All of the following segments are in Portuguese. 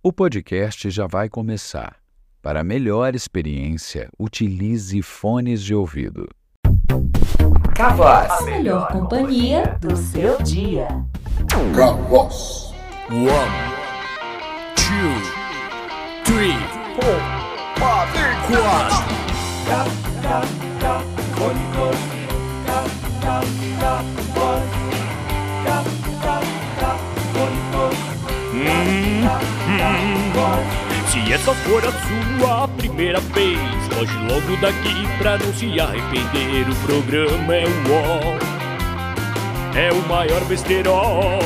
O podcast já vai começar. Para melhor experiência, utilize fones de ouvido. Cavoz. A melhor companhia do seu dia. Cavoz. One, two, three, four, five, quatro. Se essa for a sua primeira vez, foge logo daqui pra não se arrepender. O programa é o ó, é o maior besterol.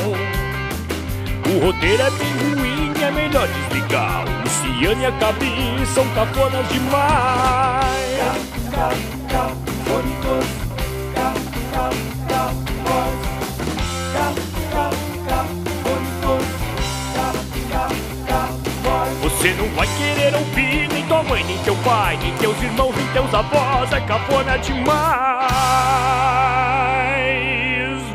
O roteiro é bem ruim, é melhor desligar. O Luciano e a Gabi são cafonas demais. Não vai querer ouvir nem tua mãe, nem teu pai, nem teus irmãos, nem teus avós. É cafona demais.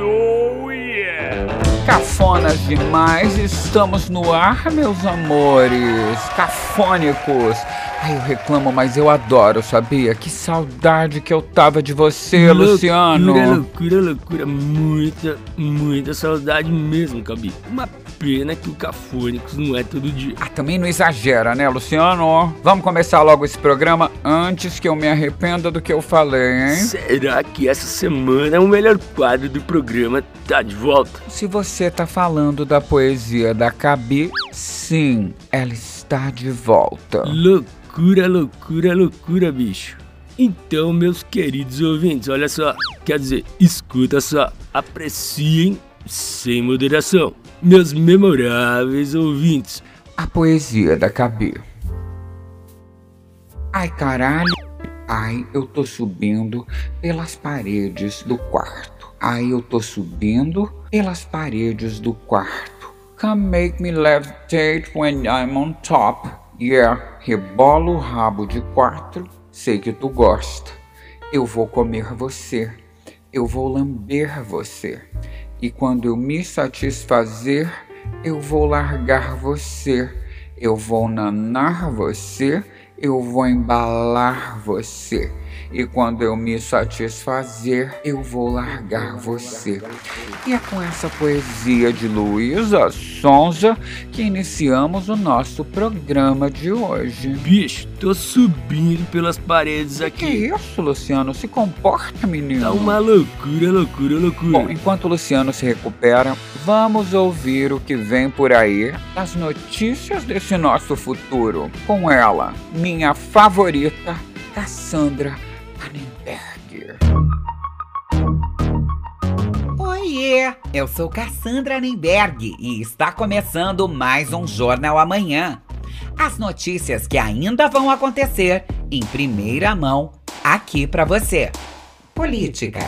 Oh yeah. Cafonas demais, estamos no ar, meus amores. Cafônicos. Ai, eu reclamo, mas eu adoro, sabia? Que saudade que eu tava de você, Luciano. Loucura, loucura, loucura. Muita, muita saudade mesmo, Gabi. Uma pena que o Cafônicos não é todo dia. Ah, também não exagera, né, Luciano? Vamos começar logo esse programa antes que eu me arrependa do que eu falei, hein? Será que essa semana o melhor quadro do programa tá de volta? Se você tá falando da poesia da Cabi, sim, ela está de volta. Loucura, loucura, loucura, bicho. Então, meus queridos ouvintes, olha só. Quer dizer, escuta só. Apreciem sem moderação. Meus memoráveis ouvintes. A poesia da Cabi. Ai, caralho. Ai, eu tô subindo pelas paredes do quarto. Ai, eu tô subindo pelas paredes do quarto. Come make me levitate when I'm on top. Yeah, rebola o rabo de quatro. Sei que tu gosta. Eu vou comer você. Eu vou lamber você. E quando eu me satisfazer, eu vou largar você. Eu vou nanar você. Eu vou embalar você. E quando eu me satisfazer, eu vou largar você. E é com essa poesia de Luísa Sonza que iniciamos o nosso programa de hoje. Bicho, tô subindo pelas paredes Que aqui. isso, Luciano? Se comporta, menino. Tá uma loucura, loucura, loucura. Bom, enquanto o Luciano se recupera, vamos ouvir o que vem por aí, as notícias desse nosso futuro. Com ela, minha favorita, Cassandra Eu sou Cassandra Nemberg e está começando mais um Jornal Amanhã. As notícias que ainda vão acontecer em primeira mão aqui para você. Política.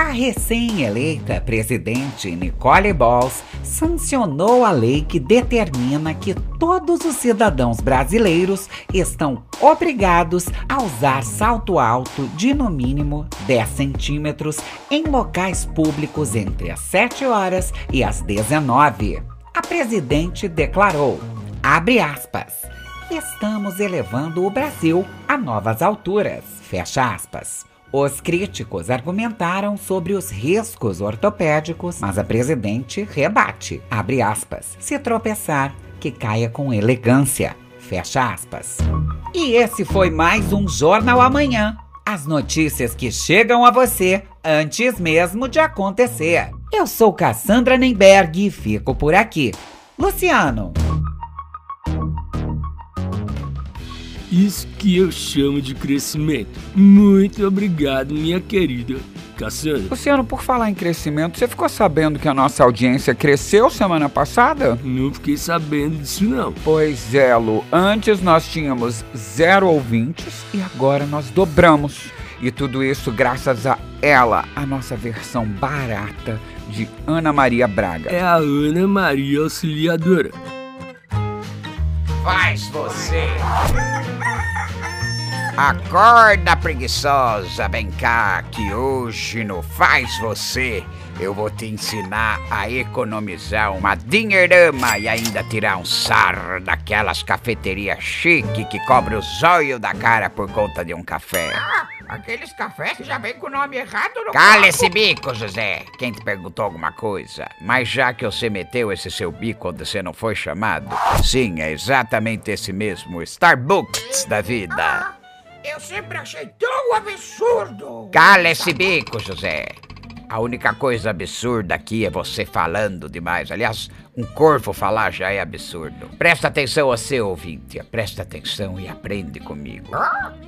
A recém-eleita presidente Nicole Balls sancionou a lei que determina que todos os cidadãos brasileiros estão obrigados a usar salto alto de no mínimo 10 centímetros em locais públicos entre as 7 horas e as 19. A presidente declarou, abre aspas, estamos elevando o Brasil a novas alturas, fecha aspas. Os críticos argumentaram sobre os riscos ortopédicos, mas a presidente rebate, abre aspas, se tropeçar, que caia com elegância, fecha aspas. E esse foi mais um Jornal Amanhã. As notícias que chegam a você antes mesmo de acontecer. Eu sou Cassandra Nemberg e fico por aqui. Luciano, Isso que eu chamo de crescimento. Muito obrigado, minha querida Cassandra. Luciano, por falar em crescimento, você ficou sabendo que a nossa audiência cresceu semana passada? Não fiquei sabendo disso não. Pois é, Lu. Antes nós tínhamos zero ouvintes e agora nós dobramos. E tudo isso graças a ela, a nossa versão barata de Ana Maria Braga. É a Ana Maria Auxiliadora. Faz você. Acorda, preguiçosa, vem cá, que hoje no Faz Você Eu vou te ensinar a economizar uma dinheirama e ainda tirar um sarro daquelas cafeterias chique que cobre o zóio da cara por conta de um café. Ah, aqueles cafés que já vem com o nome errado no Cala esse bico, José. Quem te perguntou alguma coisa? Mas já que você meteu esse seu bico onde você não foi chamado, sim, é exatamente esse mesmo Starbucks da vida. Ah, eu sempre achei tão absurdo. Cala esse bico, José. A única coisa absurda aqui é você falando demais. Aliás, um corvo falar já é absurdo. Presta atenção, você ouvinte. Presta atenção e aprende comigo.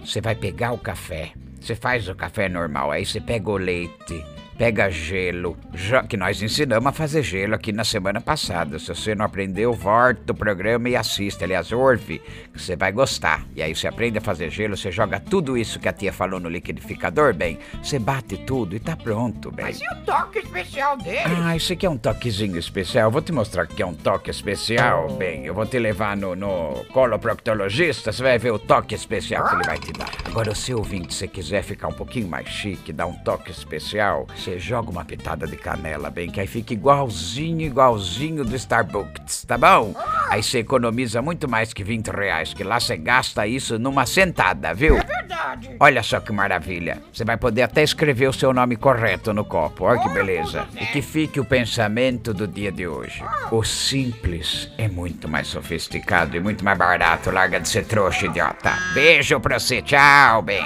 Você vai pegar o café. Você faz o café normal, aí você pega o leite, pega gelo, já que nós ensinamos a fazer gelo aqui na semana passada. Se você não aprendeu, volta o programa e assiste. Aliás, ouve, que você vai gostar. E aí você aprende a fazer gelo, você joga tudo isso que a tia falou no liquidificador, bem, você bate tudo e tá pronto, bem. Mas e o toque especial dele? Ah, isso aqui é um toquezinho especial. Vou te mostrar que é um toque especial. Bem, eu vou te levar no, no coloproctologista. Você vai ver o toque especial que ele vai te dar. Agora, o seu ouvinte, se quiser ficar um pouquinho mais chique, dar um toque especial, você joga uma pitada de canela, bem, que aí fica igualzinho, igualzinho do Starbucks, tá bom? Aí você economiza muito mais que 20 reais, que lá você gasta isso numa sentada, viu? É verdade. Olha só que maravilha. Você vai poder até escrever o seu nome correto no copo. Olha que beleza. E que fique o pensamento do dia de hoje. O simples é muito mais sofisticado e muito mais barato. Larga de ser trouxa, idiota. Beijo pra você. Tchau, bem.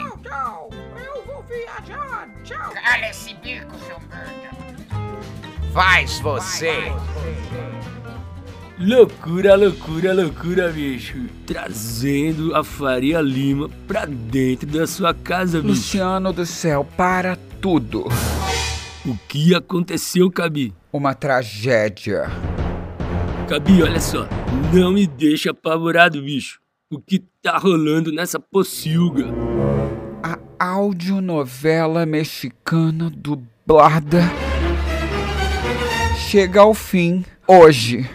Tchau. Cala esse bico, seu merda. Faz você. Loucura, loucura, loucura, bicho. Trazendo a Faria Lima pra dentro da sua casa, bicho. Luciano do céu, para tudo. O que aconteceu, Cabi? Uma tragédia. Cabi, olha só. Não me deixa apavorado, bicho. O que tá rolando nessa pocilga? Audionovela mexicana dublada chega ao fim hoje.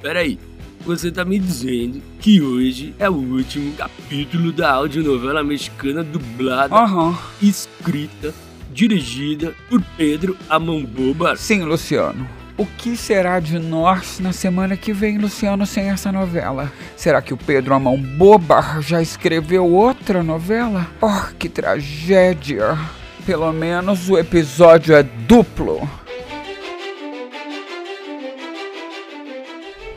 Peraí, você tá me dizendo que hoje é o último capítulo da audionovela mexicana dublada, Aham. escrita, dirigida por Pedro Amamboba. Sim, Luciano. O que será de nós na semana que vem, Luciano, sem essa novela? Será que o Pedro a mão boba já escreveu outra novela? Oh, que tragédia! Pelo menos o episódio é duplo.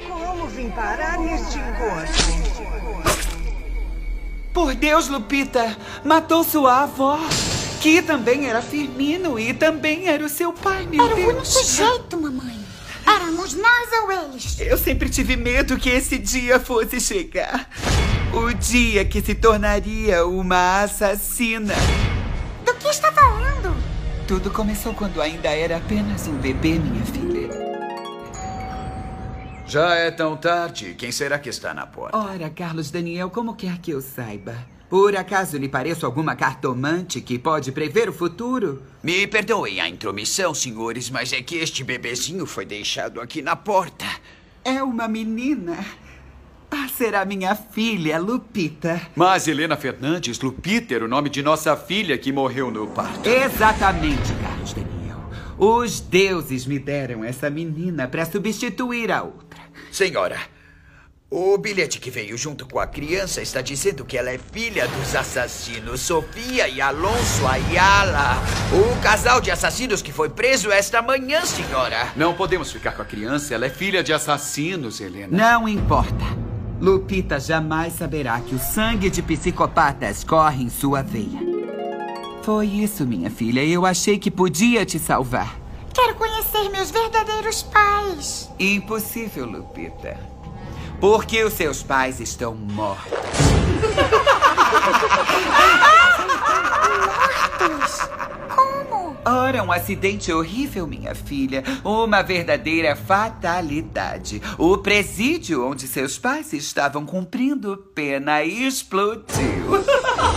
Como vim parar neste encontro? Por Deus, Lupita, matou sua avó, que também era Firmino e também era o seu pai, meu Era o único Deus. jeito, mamãe. Éramos nós ou eles. Eu sempre tive medo que esse dia fosse chegar. O dia que se tornaria uma assassina. Do que está falando? Tudo começou quando ainda era apenas um bebê, minha filha. Já é tão tarde. Quem será que está na porta? Ora, Carlos Daniel, como quer que eu saiba? Por acaso lhe pareço alguma cartomante que pode prever o futuro? Me perdoem a intromissão, senhores, mas é que este bebezinho foi deixado aqui na porta. É uma menina. Ah, será minha filha, Lupita. Mas Helena Fernandes, Lupita era o nome de nossa filha que morreu no parto. Exatamente, Carlos Daniel. Os deuses me deram essa menina para substituir a outra. Senhora, o bilhete que veio junto com a criança está dizendo que ela é filha dos assassinos Sofia e Alonso Ayala. O casal de assassinos que foi preso esta manhã, senhora. Não podemos ficar com a criança, ela é filha de assassinos, Helena. Não importa. Lupita jamais saberá que o sangue de psicopatas corre em sua veia. Foi isso, minha filha. Eu achei que podia te salvar. Quero conhecer meus verdadeiros pais. Impossível, Lupita. Porque os seus pais estão mortos. Como? Ora, um acidente horrível, minha filha. Uma verdadeira fatalidade. O presídio onde seus pais estavam cumprindo pena explodiu.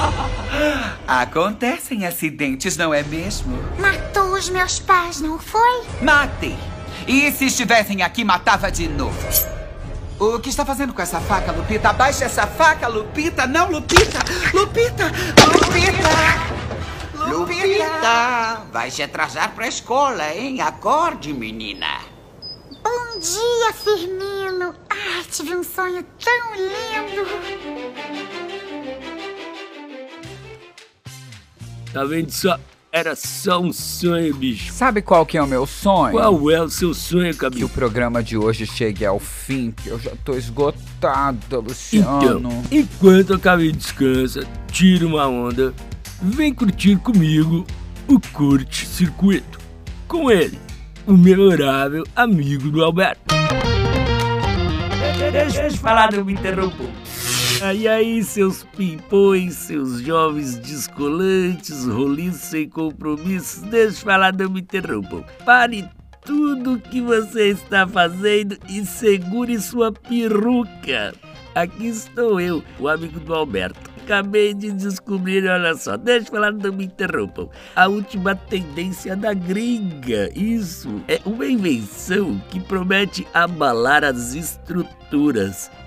Acontecem acidentes, não é mesmo? Matou os meus pais, não foi? Matei. E se estivessem aqui, matava de novo. O que está fazendo com essa faca, Lupita? Abaixa essa faca, Lupita! Não, Lupita! Lupita! Lupita! Lupita, vai se atrasar pra escola, hein? Acorde, menina. Bom dia, Firmino. Ai, tive um sonho tão lindo. Tá vendo só? Era só um sonho, bicho. Sabe qual que é o meu sonho? Qual é o seu sonho, Que Cabinho? o programa de hoje chegue ao fim, que eu já tô esgotada, Luciano. Então, enquanto a Cabinho descansa, tira uma onda, vem curtir comigo o Curte Circuito. Com ele, o memorável amigo do Alberto. Deixa eu falar, não me interrompam. Aí aí, seus pimpões, seus jovens descolantes, roliços sem compromissos, deixa eu falar, não me interrompam. Pare tudo que você está fazendo e segure sua peruca. Aqui estou eu, o amigo do Alberto. Acabei de descobrir, olha só, deixa eu falar, não me interrompam. A última tendência da gringa. Isso é uma invenção que promete abalar as estruturas.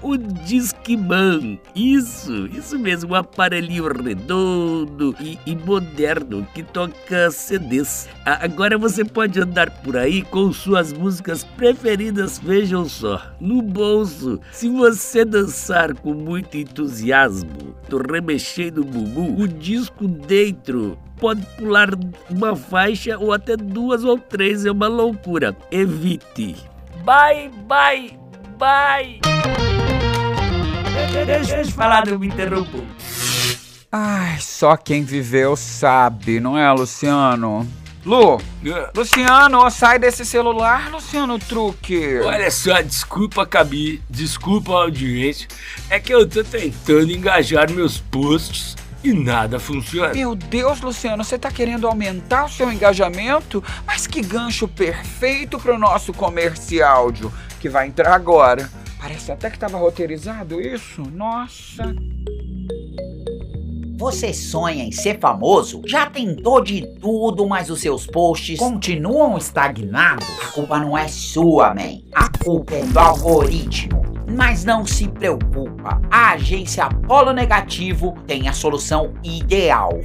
O Discman. Isso, isso mesmo, um aparelhinho redondo e, e moderno que toca CDs. Agora você pode andar por aí com suas músicas preferidas, vejam só, no bolso. Se você dançar com muito entusiasmo, tô remexendo o bumbum, o disco dentro pode pular uma faixa ou até duas ou três, é uma loucura. Evite. Bye, bye, bye. Deixa eu falar, não me interrompo. Ai, só quem viveu sabe, não é, Luciano? Lu, Luciano, sai desse celular, Luciano Truque. Olha só, desculpa, Cabi, desculpa a audiência. É que eu tô tentando engajar meus posts e nada funciona. Meu Deus, Luciano, você tá querendo aumentar o seu engajamento? Mas que gancho perfeito pro nosso comercial, que vai entrar agora. Parece até que tava roteirizado isso. Nossa. Você sonha em ser famoso? Já tentou de tudo, mas os seus posts continuam estagnados? A culpa não é sua, man. A culpa é do algoritmo. Mas não se preocupa, a agência Polo Negativo tem a solução ideal.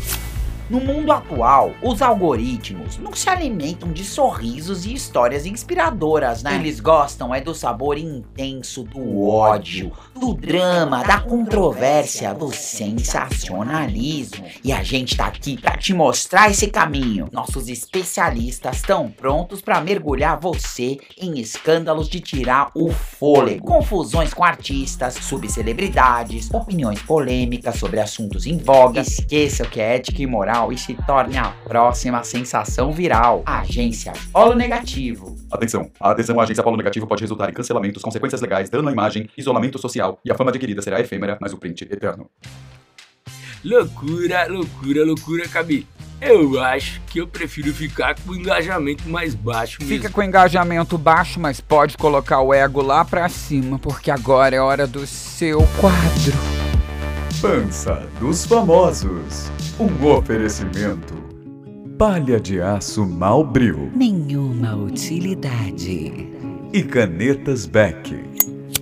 No mundo atual, os algoritmos não se alimentam de sorrisos e histórias inspiradoras, né? Eles gostam é do sabor intenso do ódio, do drama, da controvérsia, do sensacionalismo. E a gente tá aqui pra te mostrar esse caminho. Nossos especialistas estão prontos pra mergulhar você em escândalos de tirar o fôlego. Confusões com artistas, subcelebridades, opiniões polêmicas sobre assuntos em voga. Esqueça o que é ética e moral e se torne a próxima sensação viral. Agência Polo Negativo. Atenção, a adesão à agência Polo Negativo pode resultar em cancelamentos, consequências legais, dano à imagem, isolamento social e a fama adquirida será efêmera, mas o print eterno. Loucura, loucura, loucura, Cabi. Eu acho que eu prefiro ficar com o engajamento mais baixo mesmo. Fica com o engajamento baixo, mas pode colocar o ego lá pra cima, porque agora é hora do seu quadro. Pança dos famosos. Um oferecimento. Palha de aço Malbril Nenhuma utilidade. e canetas Beck.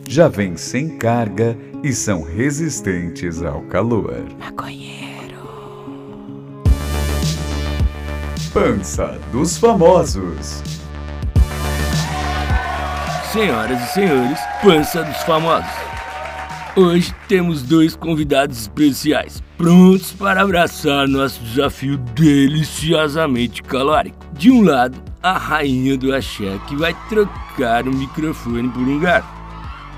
Já vem sem carga e são resistentes ao calor. Maconheiro. Pança dos famosos. Senhoras e senhores, Pança dos Famosos. Hoje temos dois convidados especiais, prontos para abraçar nosso desafio deliciosamente calórico. De um lado, a rainha do axé, que vai trocar o microfone por um gato.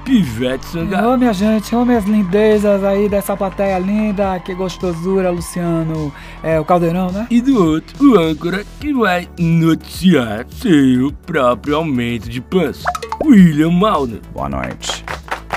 Pivete Sangalo. Ô minha gente, ô minhas lindezas aí dessa plateia linda, que gostosura, Luciano. É o Caldeirão, né? E do outro, o âncora que vai noticiar seu próprio aumento de pança, William Malner. Boa noite.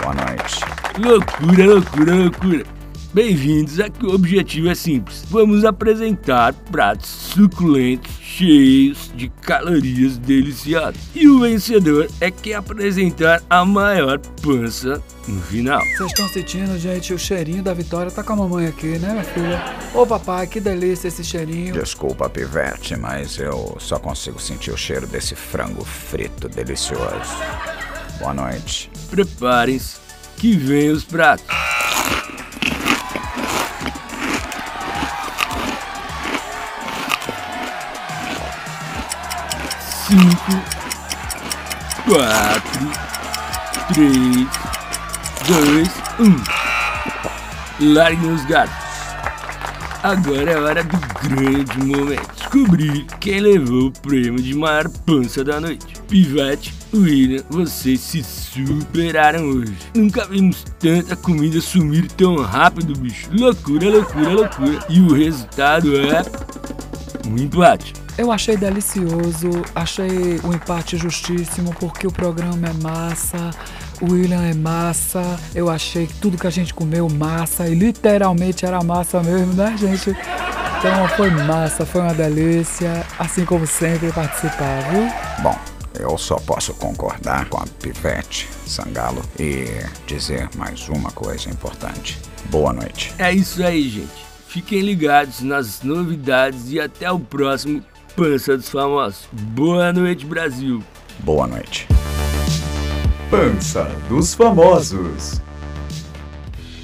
Boa noite. Loucura, loucura, loucura. Bem-vindos, aqui o objetivo é simples. Vamos apresentar pratos suculentos, cheios de calorias deliciosas. E o vencedor é quem apresentar a maior pança no final. Vocês estão sentindo, gente, o cheirinho da vitória tá com a mamãe aqui, né, minha filha? Ô papai, que delícia esse cheirinho. Desculpa, Pivete, mas eu só consigo sentir o cheiro desse frango frito delicioso. Boa noite. Preparem-se que vem os pratos. Cinco, quatro, três, dois, um. Larguem os gatos. Agora é hora do grande momento. Descobrir quem levou o prêmio de maior pança da noite. Pivete William, vocês se superaram hoje. Nunca vimos tanta comida sumir tão rápido, bicho. Loucura, loucura, loucura. E o resultado é. um empate. Eu achei delicioso, achei o empate justíssimo, porque o programa é massa, o William é massa, eu achei que tudo que a gente comeu massa, e literalmente era massa mesmo, né, gente? Então foi massa, foi uma delícia, assim como sempre participar, viu? Bom, eu só posso concordar com a Pivete Sangalo e dizer mais uma coisa importante. Boa noite. É isso aí, gente. Fiquem ligados nas novidades e até o próximo Pança dos Famosos. Boa noite, Brasil. Boa noite. Pança dos Famosos.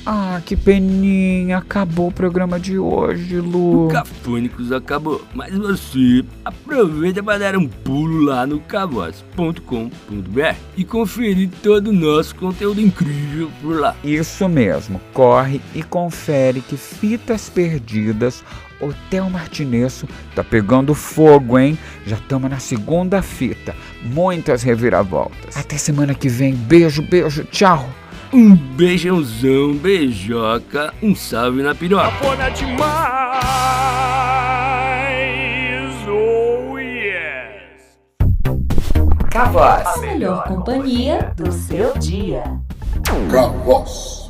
Ah, que peninha, acabou o programa de hoje, Lu. O Cafônicos acabou, mas você aproveita para dar um pulo lá no cavoz.com.br e conferir todo o nosso conteúdo incrível por lá. Isso mesmo, corre e confere que Fitas Perdidas Hotel Martinesso tá pegando fogo, hein? Já estamos na segunda fita. Muitas reviravoltas. Até semana que vem. Beijo, beijo, tchau. Um beijãozão, beijoca, um salve na piroca. Cafona demais, oh yes. Cavoz. A melhor companhia do seu dia. Cavoz.